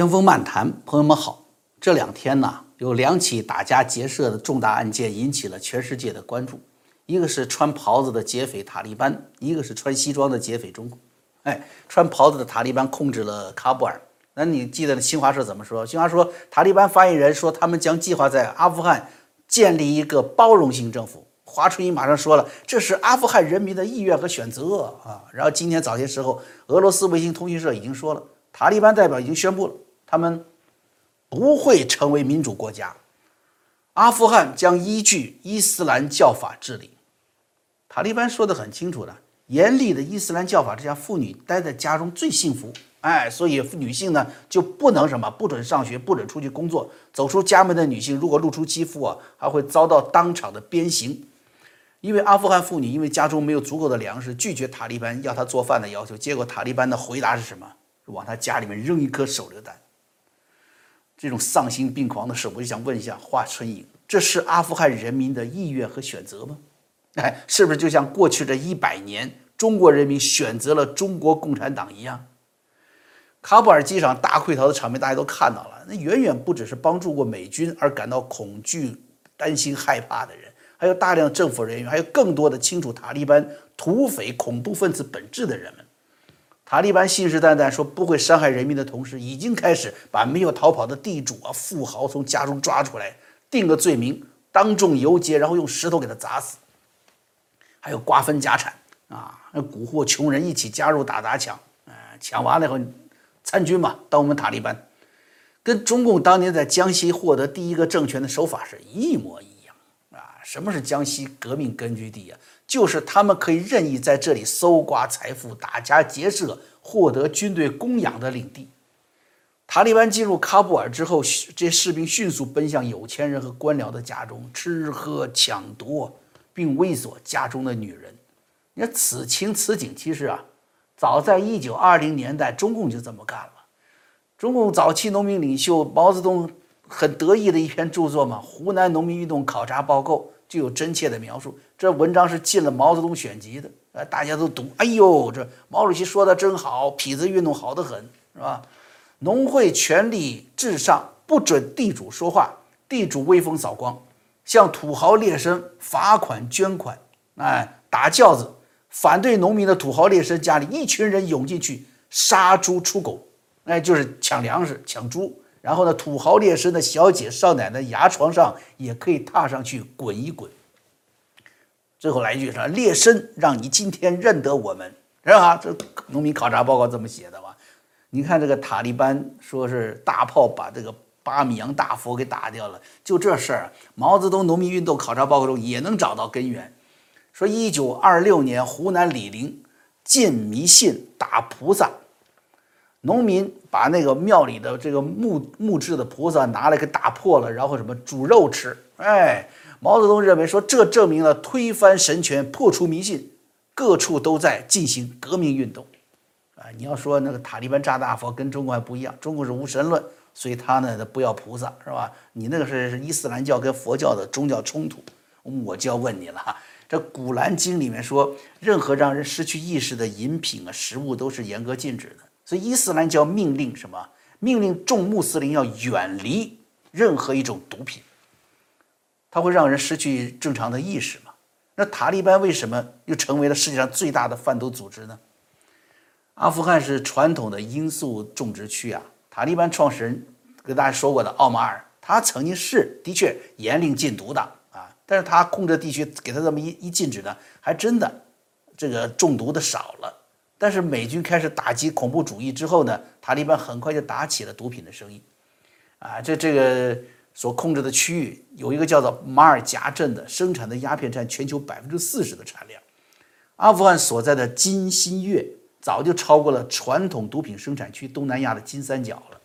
江峰漫谈，朋友们好。这两天呢，有两起打家劫舍的重大案件引起了全世界的关注。一个是穿袍子的劫匪塔利班，一个是穿西装的劫匪中共。哎，穿袍子的塔利班控制了喀布尔。那你记得新华社怎么说？新华说，塔利班发言人说，他们将计划在阿富汗建立一个包容性政府。华春莹马上说了，这是阿富汗人民的意愿和选择啊。然后今天早些时候，俄罗斯卫星通讯社已经说了。塔利班代表已经宣布了，他们不会成为民主国家，阿富汗将依据伊斯兰教法治理。塔利班说的很清楚的，严厉的伊斯兰教法之下，妇女待在家中最幸福。哎，所以女性呢就不能什么，不准上学，不准出去工作。走出家门的女性，如果露出肌肤啊，还会遭到当场的鞭刑。因为阿富汗妇女因为家中没有足够的粮食，拒绝塔利班要她做饭的要求，结果塔利班的回答是什么？往他家里面扔一颗手榴弹，这种丧心病狂的事，我就想问一下华春莹，这是阿富汗人民的意愿和选择吗？哎，是不是就像过去这一百年中国人民选择了中国共产党一样？喀布尔机场大溃逃的场面大家都看到了，那远远不只是帮助过美军而感到恐惧、担心、害怕的人，还有大量政府人员，还有更多的清楚塔利班土匪恐怖分子本质的人们。塔利班信誓旦旦说不会伤害人民的同时，已经开始把没有逃跑的地主啊、富豪从家中抓出来，定个罪名，当众游街，然后用石头给他砸死。还有瓜分家产啊，蛊惑穷人一起加入打砸抢，呃，抢完了以后参军嘛，当我们塔利班，跟中共当年在江西获得第一个政权的手法是一模一样啊。什么是江西革命根据地啊？就是他们可以任意在这里搜刮财富、打家劫舍、获得军队供养的领地。塔利班进入喀布尔之后，这些士兵迅速奔向有钱人和官僚的家中，吃喝抢夺，并猥琐家中的女人。你看此情此景，其实啊，早在一九二零年代，中共就这么干了。中共早期农民领袖毛泽东很得意的一篇著作嘛，《湖南农民运动考察报告》。就有真切的描述，这文章是进了毛泽东选集的，呃，大家都读。哎呦，这毛主席说的真好，痞子运动好得很，是吧？农会权力至上，不准地主说话，地主威风扫光，向土豪劣绅罚款捐款，哎，打轿子，反对农民的土豪劣绅家里一群人涌进去杀猪出狗，哎，就是抢粮食、抢猪。然后呢，土豪劣绅的小姐少奶奶牙床上也可以踏上去滚一滚。最后来一句说：“劣绅让你今天认得我们，是吧？”这农民考察报告这么写的吧？你看这个塔利班说是大炮把这个巴米扬大佛给打掉了，就这事儿，毛泽东农民运动考察报告中也能找到根源。说一九二六年湖南醴陵禁迷信打菩萨。农民把那个庙里的这个木木质的菩萨拿来给打破了，然后什么煮肉吃。哎，毛泽东认为说这证明了推翻神权、破除迷信，各处都在进行革命运动。啊，你要说那个塔利班炸大佛跟中国还不一样，中国是无神论，所以他呢他不要菩萨是吧？你那个是伊斯兰教跟佛教的宗教冲突。我就要问你了，这《古兰经》里面说，任何让人失去意识的饮品啊、食物都是严格禁止的。所以伊斯兰教命令什么？命令众穆斯林要远离任何一种毒品，它会让人失去正常的意识嘛？那塔利班为什么又成为了世界上最大的贩毒组织呢？阿富汗是传统的罂粟种植区啊。塔利班创始人跟大家说过的奥马尔，他曾经是的确严令禁毒的啊，但是他控制地区给他这么一一禁止呢，还真的这个中毒的少了。但是美军开始打击恐怖主义之后呢，塔利班很快就打起了毒品的生意，啊，这这个所控制的区域有一个叫做马尔贾镇的，生产的鸦片占全球百分之四十的产量。阿富汗所在的金新月早就超过了传统毒品生产区东南亚的金三角了。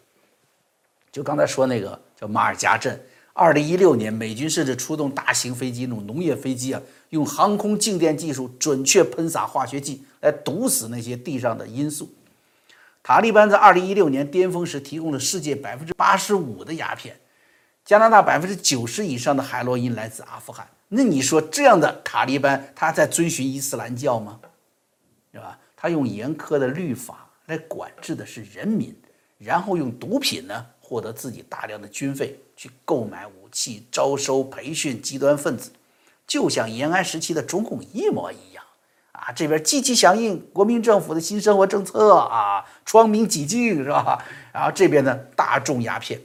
就刚才说那个叫马尔贾镇。二零一六年，美军甚至出动大型飞机，那种农业飞机啊，用航空静电技术准确喷洒化学剂来毒死那些地上的罂粟。塔利班在二零一六年巅峰时提供了世界百分之八十五的鸦片，加拿大百分之九十以上的海洛因来自阿富汗。那你说这样的塔利班，他在遵循伊斯兰教吗？是吧？他用严苛的律法来管制的是人民，然后用毒品呢获得自己大量的军费，去购买武器、招收、培训极端分子，就像延安时期的中共一模一样啊！这边积极响应国民政府的新生活政策啊，窗明几净是吧？然后这边呢大众鸦片。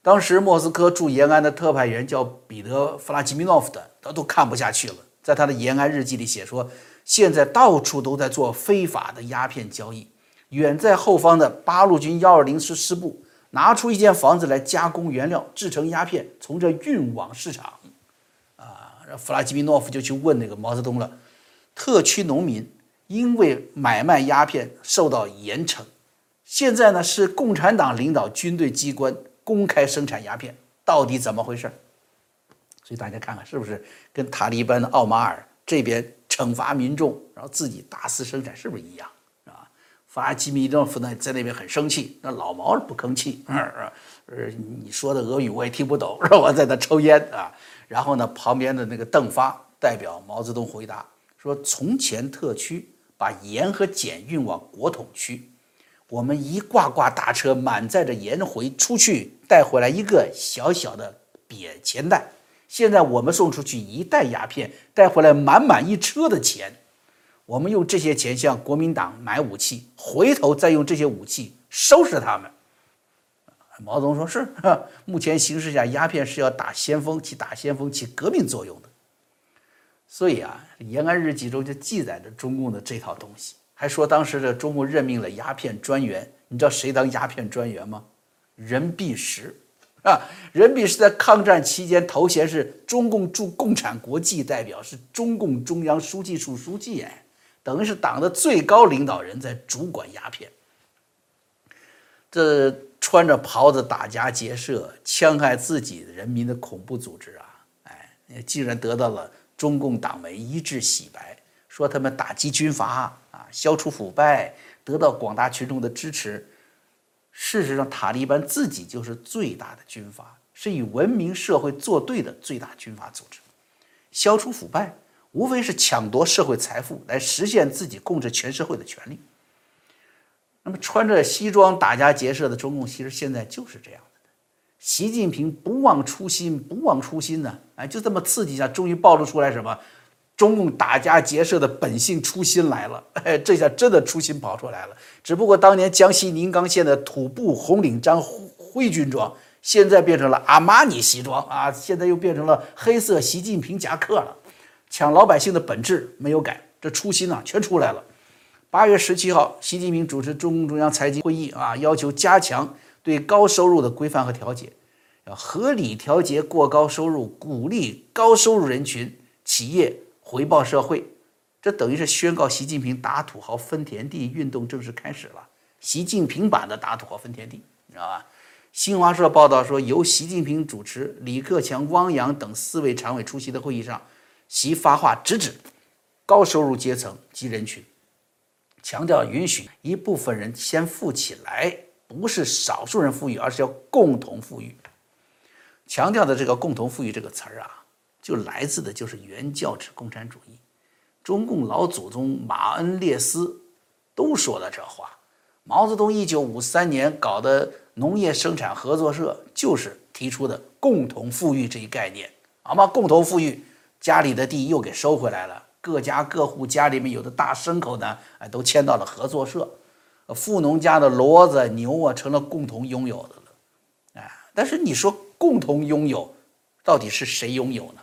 当时莫斯科驻延安的特派员叫彼得·弗拉基米诺夫的，他都看不下去了，在他的延安日记里写说，现在到处都在做非法的鸦片交易。远在后方的八路军幺二零师师部拿出一间房子来加工原料，制成鸦片，从这运往市场。啊，弗拉基米诺夫就去问那个毛泽东了。特区农民因为买卖鸦片受到严惩，现在呢是共产党领导军队机关公开生产鸦片，到底怎么回事？所以大家看看是不是跟塔利班的奥马尔这边惩罚民众，然后自己大肆生产，是不是一样？法拉基米诺夫呢，在那边很生气，那老毛不吭气，呃，你说的俄语我也听不懂，让？我在那抽烟啊。然后呢，旁边的那个邓发代表毛泽东回答说：“从前特区把盐和碱运往国统区，我们一挂挂大车满载着盐回出去，带回来一个小小的瘪钱袋。现在我们送出去一袋鸦片，带回来满满一车的钱。”我们用这些钱向国民党买武器，回头再用这些武器收拾他们。毛泽东说：“是，目前形势下，鸦片是要打先锋，起打先锋、起革命作用的。所以啊，延安日记中就记载着中共的这套东西，还说当时的中共任命了鸦片专员。你知道谁当鸦片专员吗？任弼时啊，任弼时在抗战期间头衔是中共驻共产国际代表，是中共中央书记处书记哎。”等于是党的最高领导人在主管鸦片，这穿着袍子打家劫舍、戕害自己人民的恐怖组织啊，哎，竟然得到了中共党媒一致洗白，说他们打击军阀啊，消除腐败，得到广大群众的支持。事实上，塔利班自己就是最大的军阀，是与文明社会作对的最大军阀组织，消除腐败。无非是抢夺社会财富来实现自己控制全社会的权利。那么穿着西装打家劫舍的中共，其实现在就是这样的。习近平不忘初心，不忘初心呢？哎，就这么刺激一下，终于暴露出来什么？中共打家劫舍的本性初心来了。哎，这下真的初心跑出来了。只不过当年江西宁冈县的土布红领章灰军装，现在变成了阿玛尼西装啊！现在又变成了黑色习近平夹克了。抢老百姓的本质没有改，这初心呢全出来了。八月十七号，习近平主持中共中央财经会议啊，要求加强对高收入的规范和调节，要合理调节过高收入，鼓励高收入人群企业回报社会。这等于是宣告习近平打土豪分田地运动正式开始了。习近平版的打土豪分田地，你知道吧？新华社报道说，由习近平主持，李克强、汪洋等四位常委出席的会议上。习发话直指高收入阶层及人群，强调允许一部分人先富起来，不是少数人富裕，而是要共同富裕。强调的这个“共同富裕”这个词儿啊，就来自的就是原教旨共产主义。中共老祖宗马恩列斯都说了这话。毛泽东一九五三年搞的农业生产合作社，就是提出的“共同富裕”这一概念，好吗？共同富裕。家里的地又给收回来了，各家各户家里面有的大牲口呢，哎，都迁到了合作社，富农家的骡子牛啊，成了共同拥有的了，哎，但是你说共同拥有，到底是谁拥有呢？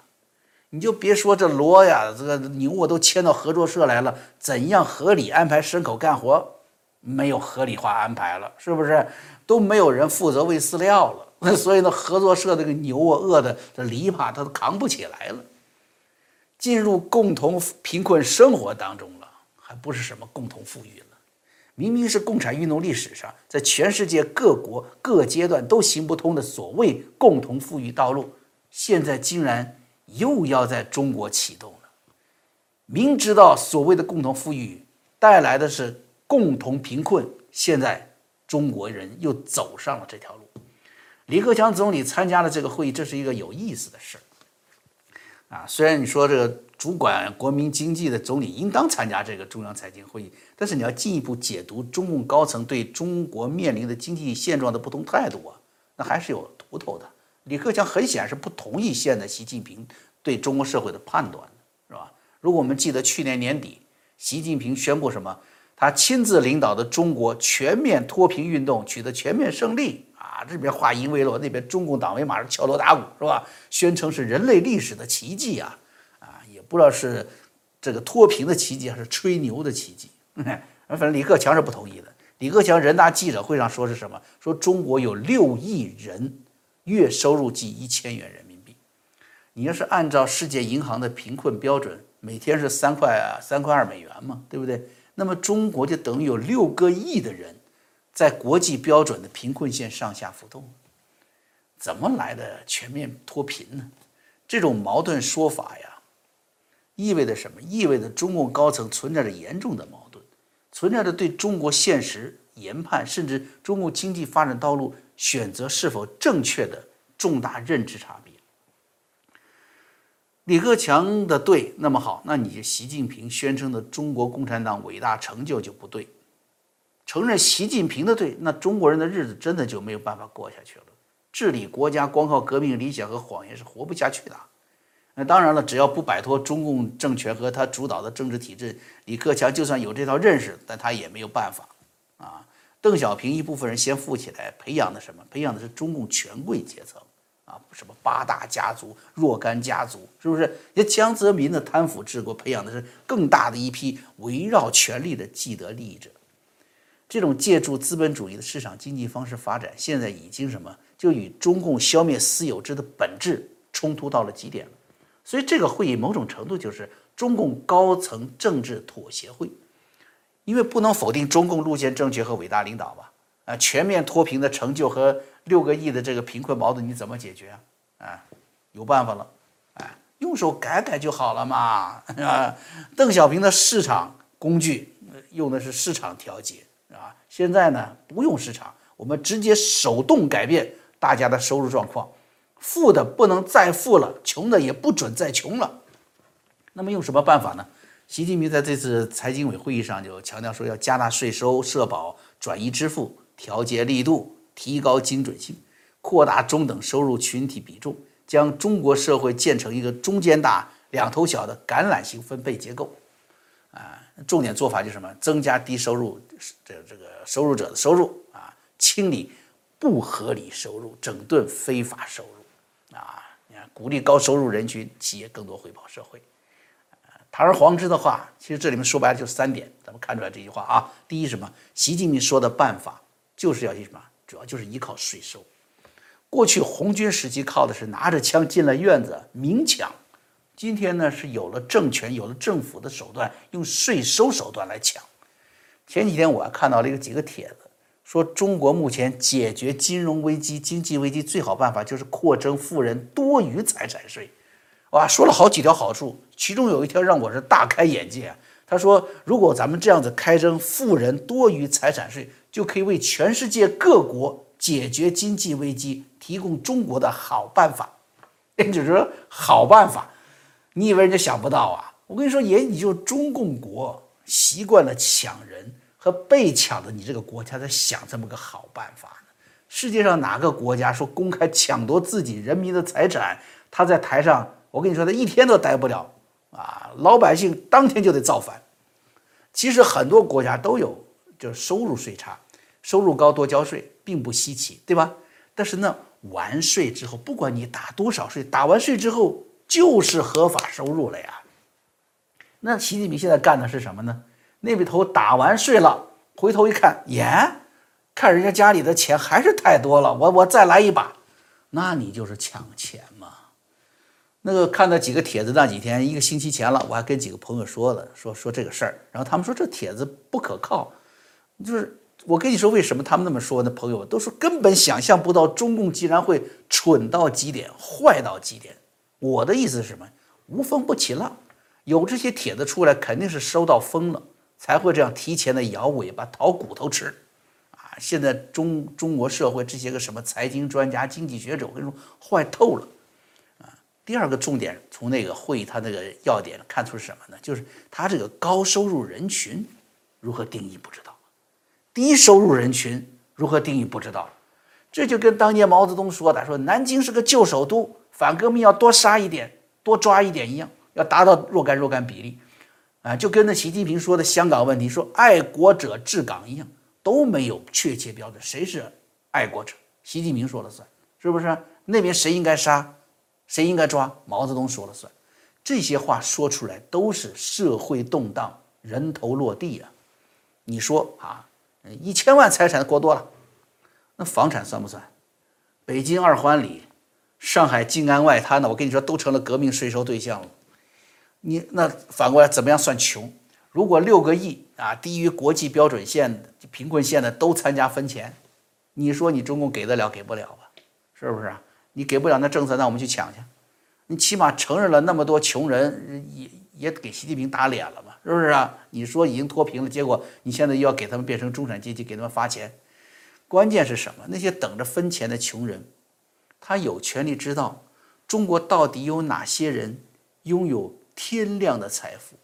你就别说这骡呀，这个牛啊，都迁到合作社来了，怎样合理安排牲口干活？没有合理化安排了，是不是？都没有人负责喂饲料了，所以呢，合作社这个牛啊，饿的这篱笆它都扛不起来了。进入共同贫困生活当中了，还不是什么共同富裕了？明明是共产运动历史上在全世界各国各阶段都行不通的所谓共同富裕道路，现在竟然又要在中国启动了。明知道所谓的共同富裕带来的是共同贫困，现在中国人又走上了这条路。李克强总理参加了这个会议，这是一个有意思的事儿。啊，虽然你说这个主管国民经济的总理应当参加这个中央财经会议，但是你要进一步解读中共高层对中国面临的经济现状的不同态度啊，那还是有图头的。李克强很显然是不同意现在习近平对中国社会的判断的，是吧？如果我们记得去年年底，习近平宣布什么？他亲自领导的中国全面脱贫运动取得全面胜利啊！这边话音未落，那边中共党委马上敲锣打鼓，是吧？宣称是人类历史的奇迹啊！啊，也不知道是这个脱贫的奇迹，还是吹牛的奇迹。反正李克强是不同意的。李克强人大记者会上说是什么？说中国有六亿人月收入计一千元人民币。你要是按照世界银行的贫困标准，每天是三块啊，三块二美元嘛，对不对？那么中国就等于有六个亿的人，在国际标准的贫困线上下浮动，怎么来的全面脱贫呢？这种矛盾说法呀，意味着什么？意味着中共高层存在着严重的矛盾，存在着对中国现实研判，甚至中国经济发展道路选择是否正确的重大认知差别。李克强的对，那么好，那你习近平宣称的中国共产党伟大成就就不对。承认习近平的对，那中国人的日子真的就没有办法过下去了。治理国家光靠革命理想和谎言是活不下去的。那当然了，只要不摆脱中共政权和他主导的政治体制，李克强就算有这套认识，但他也没有办法。啊，邓小平一部分人先富起来，培养的什么？培养的是中共权贵阶层。啊，什么八大家族、若干家族，是不是？也江泽民的贪腐治国，培养的是更大的一批围绕权力的既得利益者。这种借助资本主义的市场经济方式发展，现在已经什么？就与中共消灭私有制的本质冲突到了极点了。所以这个会议某种程度就是中共高层政治妥协会，因为不能否定中共路线正确和伟大领导吧？啊，全面脱贫的成就和。六个亿的这个贫困矛盾你怎么解决啊？啊，有办法了，哎，用手改改就好了嘛，啊，邓小平的市场工具用的是市场调节，啊，现在呢不用市场，我们直接手动改变大家的收入状况，富的不能再富了，穷的也不准再穷了。那么用什么办法呢？习近平在这次财经委会议上就强调说，要加大税收、社保、转移支付，调节力度。提高精准性，扩大中等收入群体比重，将中国社会建成一个中间大、两头小的橄榄型分配结构。啊，重点做法就是什么？增加低收入这这个收入者的收入啊，清理不合理收入，整顿非法收入。啊，你看，鼓励高收入人群企业更多回报社会。堂而皇之的话，其实这里面说白了就三点，咱们看出来这句话啊。第一，什么？习近平说的办法就是要去什么？主要就是依靠税收。过去红军时期靠的是拿着枪进了院子明抢，今天呢是有了政权、有了政府的手段，用税收手段来抢。前几天我还看到了一个几个帖子，说中国目前解决金融危机、经济危机最好办法就是扩征富人多余财产税。哇，说了好几条好处，其中有一条让我是大开眼界。他说，如果咱们这样子开征富人多余财产税，就可以为全世界各国解决经济危机提供中国的好办法，也就是说好办法。你以为人家想不到啊？我跟你说，也你就中共国习惯了抢人和被抢的，你这个国家在想这么个好办法呢？世界上哪个国家说公开抢夺自己人民的财产，他在台上，我跟你说，他一天都待不了啊！老百姓当天就得造反。其实很多国家都有，就是收入税差。收入高多交税并不稀奇，对吧？但是呢，完税之后，不管你打多少税，打完税之后就是合法收入了呀。那习近平现在干的是什么呢？那笔头打完税了，回头一看，耶，看人家家里的钱还是太多了，我我再来一把，那你就是抢钱嘛。那个看到几个帖子，那几天一个星期前了，我还跟几个朋友说了，说说这个事儿，然后他们说这帖子不可靠，就是。我跟你说，为什么他们那么说呢？朋友都说根本想象不到中共竟然会蠢到极点、坏到极点。我的意思是什么？无风不起浪，有这些帖子出来，肯定是收到风了，才会这样提前的摇尾巴、讨骨头吃。啊，现在中中国社会这些个什么财经专家、经济学者，我跟你说，坏透了。啊，第二个重点，从那个会议他那个要点看出是什么呢？就是他这个高收入人群如何定义不知道，低收入人群如何定义不知道，这就跟当年毛泽东说的说南京是个旧首都，反革命要多杀一点，多抓一点一样，要达到若干若干比例，啊，就跟那习近平说的香港问题说爱国者治港一样，都没有确切标准，谁是爱国者？习近平说了算，是不是？那边谁应该杀？谁应该抓？毛泽东说了算，这些话说出来都是社会动荡，人头落地啊！你说啊，一千万财产过多了，那房产算不算？北京二环里、上海静安外滩的，我跟你说都成了革命税收对象了。你那反过来怎么样算穷？如果六个亿啊低于国际标准线、贫困线的都参加分钱，你说你中共给得了给不了吧？是不是啊？你给不了那政策，那我们去抢去。你起码承认了那么多穷人，也也给习近平打脸了嘛？是不是啊？你说已经脱贫了，结果你现在又要给他们变成中产阶级，给他们发钱。关键是什么？那些等着分钱的穷人，他有权利知道中国到底有哪些人拥有天量的财富，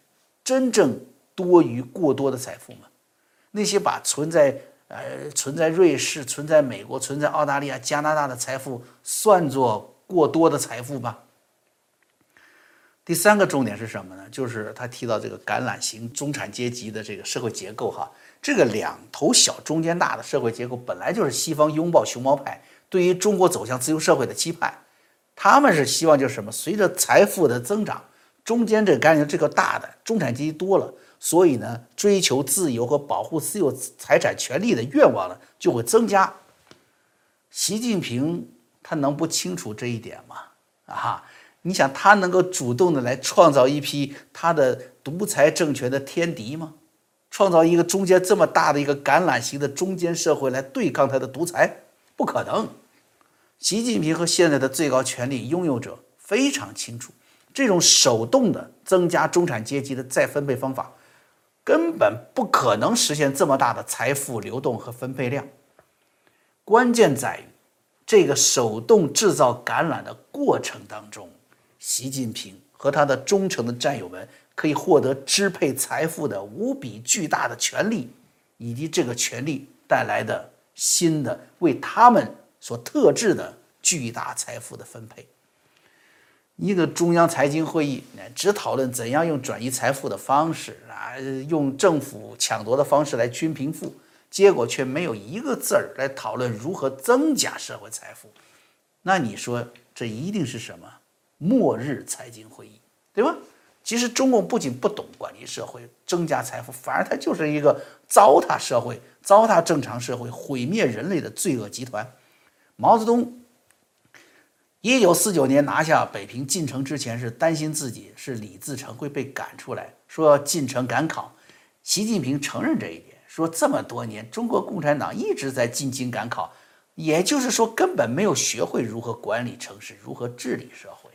真正多余过多的财富吗？那些把存在。呃，存在瑞士、存在美国、存在澳大利亚、加拿大的财富算作过多的财富吧？第三个重点是什么呢？就是他提到这个橄榄型中产阶级的这个社会结构哈，这个两头小中间大的社会结构本来就是西方拥抱熊猫派对于中国走向自由社会的期盼，他们是希望就是什么？随着财富的增长，中间这个橄榄这个大的中产阶级多了。所以呢，追求自由和保护私有财产权利的愿望呢就会增加。习近平他能不清楚这一点吗？啊，你想他能够主动的来创造一批他的独裁政权的天敌吗？创造一个中间这么大的一个橄榄型的中间社会来对抗他的独裁？不可能。习近平和现在的最高权力拥有者非常清楚，这种手动的增加中产阶级的再分配方法。根本不可能实现这么大的财富流动和分配量。关键在于，这个手动制造橄榄的过程当中，习近平和他的忠诚的战友们可以获得支配财富的无比巨大的权利，以及这个权利带来的新的为他们所特制的巨大财富的分配。一个中央财经会议，只讨论怎样用转移财富的方式啊，用政府抢夺的方式来均贫富，结果却没有一个字儿来讨论如何增加社会财富。那你说这一定是什么末日财经会议，对吧？其实中共不仅不懂管理社会、增加财富，反而它就是一个糟蹋社会、糟蹋正常社会、毁灭人类的罪恶集团。毛泽东。一九四九年拿下北平进城之前，是担心自己是李自成会被赶出来，说要进城赶考。习近平承认这一点，说这么多年中国共产党一直在进京赶考，也就是说根本没有学会如何管理城市，如何治理社会。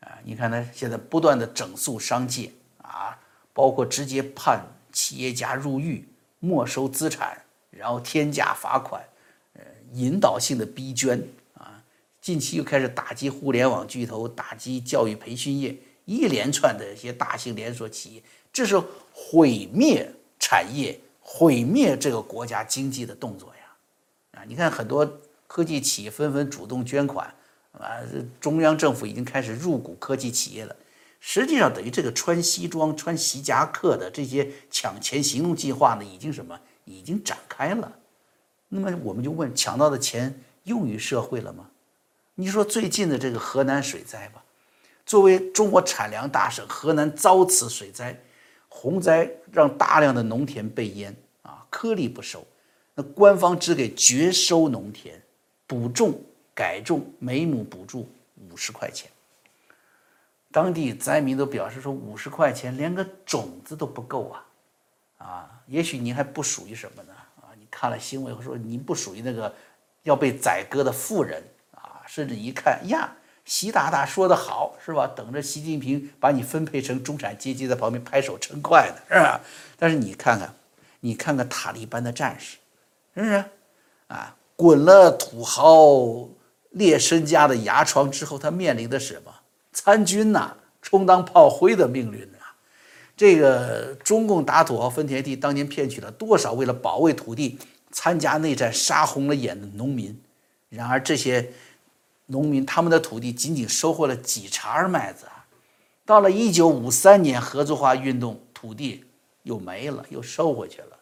啊，你看他现在不断的整肃商界啊，包括直接判企业家入狱、没收资产，然后天价罚款，引导性的逼捐啊。近期又开始打击互联网巨头，打击教育培训业，一连串的一些大型连锁企业，这是毁灭产业、毁灭这个国家经济的动作呀！啊，你看很多科技企业纷纷主动捐款，啊，中央政府已经开始入股科技企业了。实际上，等于这个穿西装、穿皮夹克的这些抢钱行动计划呢，已经什么？已经展开了。那么我们就问：抢到的钱用于社会了吗？你说最近的这个河南水灾吧，作为中国产粮大省，河南遭此水灾，洪灾让大量的农田被淹啊，颗粒不收。那官方只给绝收农田补种改种，每亩补助五十块钱。当地灾民都表示说，五十块钱连个种子都不够啊！啊，也许您还不属于什么呢？看了新闻说您不属于那个要被宰割的富人啊。甚至一看呀，习大大说的好是吧？等着习近平把你分配成中产阶级，在旁边拍手称快呢，是吧？但是你看看，你看看塔利班的战士，是不是？啊，滚了土豪劣身家的牙床之后，他面临的什么？参军呐，充当炮灰的命运呢！这个中共打土豪分田地，当年骗取了多少为了保卫土地参加内战杀红了眼的农民？然而这些农民他们的土地仅仅收获了几茬麦子啊！到了一九五三年合作化运动，土地又没了，又收回去了。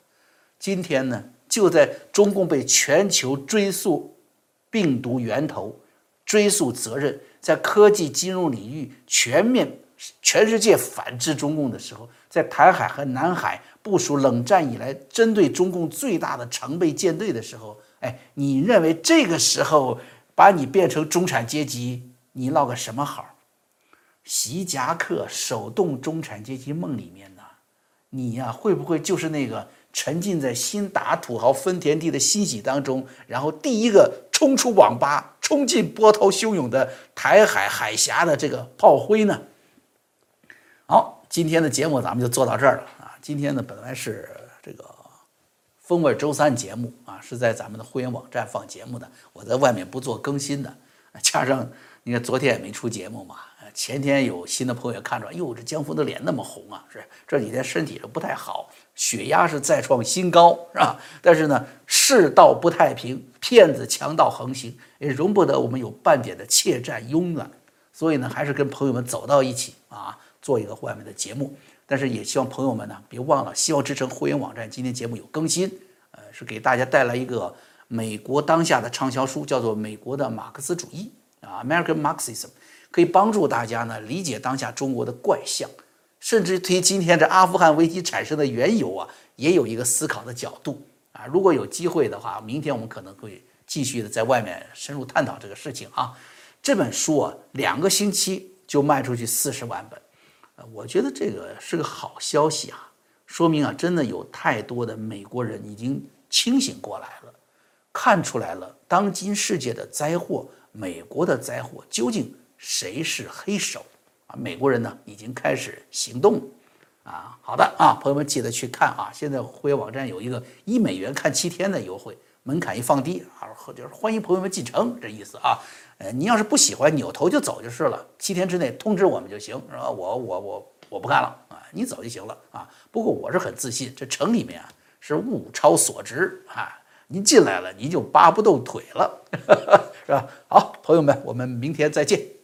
今天呢，就在中共被全球追溯病毒源头、追溯责任，在科技金融领域全面全世界反制中共的时候，在台海和南海部署冷战以来针对中共最大的常备舰队的时候，哎，你认为这个时候把你变成中产阶级，你落个什么好？习夹克手动中产阶级梦里面呢？你呀，会不会就是那个？沉浸在新打土豪分田地的欣喜当中，然后第一个冲出网吧、冲进波涛汹涌的台海海峡的这个炮灰呢？好，今天的节目咱们就做到这儿了啊！今天呢，本来是这个风味周三节目啊，是在咱们的会员网站放节目的，我在外面不做更新的，加上你看昨天也没出节目嘛。前天有新的朋友看着，哟，这江峰的脸那么红啊，是这几天身体都不太好，血压是再创新高，是吧？但是呢，世道不太平，骗子强盗横行，也容不得我们有半点的怯战慵懒，所以呢，还是跟朋友们走到一起啊，做一个外面的节目。但是也希望朋友们呢，别忘了，希望之城会员网站今天节目有更新，呃，是给大家带来一个美国当下的畅销书，叫做《美国的马克思主义》啊，American Marxism。可以帮助大家呢理解当下中国的怪象，甚至对于今天这阿富汗危机产生的缘由啊，也有一个思考的角度啊。如果有机会的话，明天我们可能会继续的在外面深入探讨这个事情啊。这本书啊，两个星期就卖出去四十万本，我觉得这个是个好消息啊，说明啊，真的有太多的美国人已经清醒过来了，看出来了当今世界的灾祸，美国的灾祸究竟。谁是黑手啊？美国人呢已经开始行动了啊！好的啊，朋友们记得去看啊！现在会员网站有一个一美元看七天的优惠，门槛一放低啊，就是欢迎朋友们进城这意思啊。呃，你要是不喜欢，扭头就走就是了，七天之内通知我们就行，是吧？我我我我不干了啊，你走就行了啊。不过我是很自信，这城里面啊是物超所值啊，您进来了，您就扒不动腿了，是吧？好，朋友们，我们明天再见。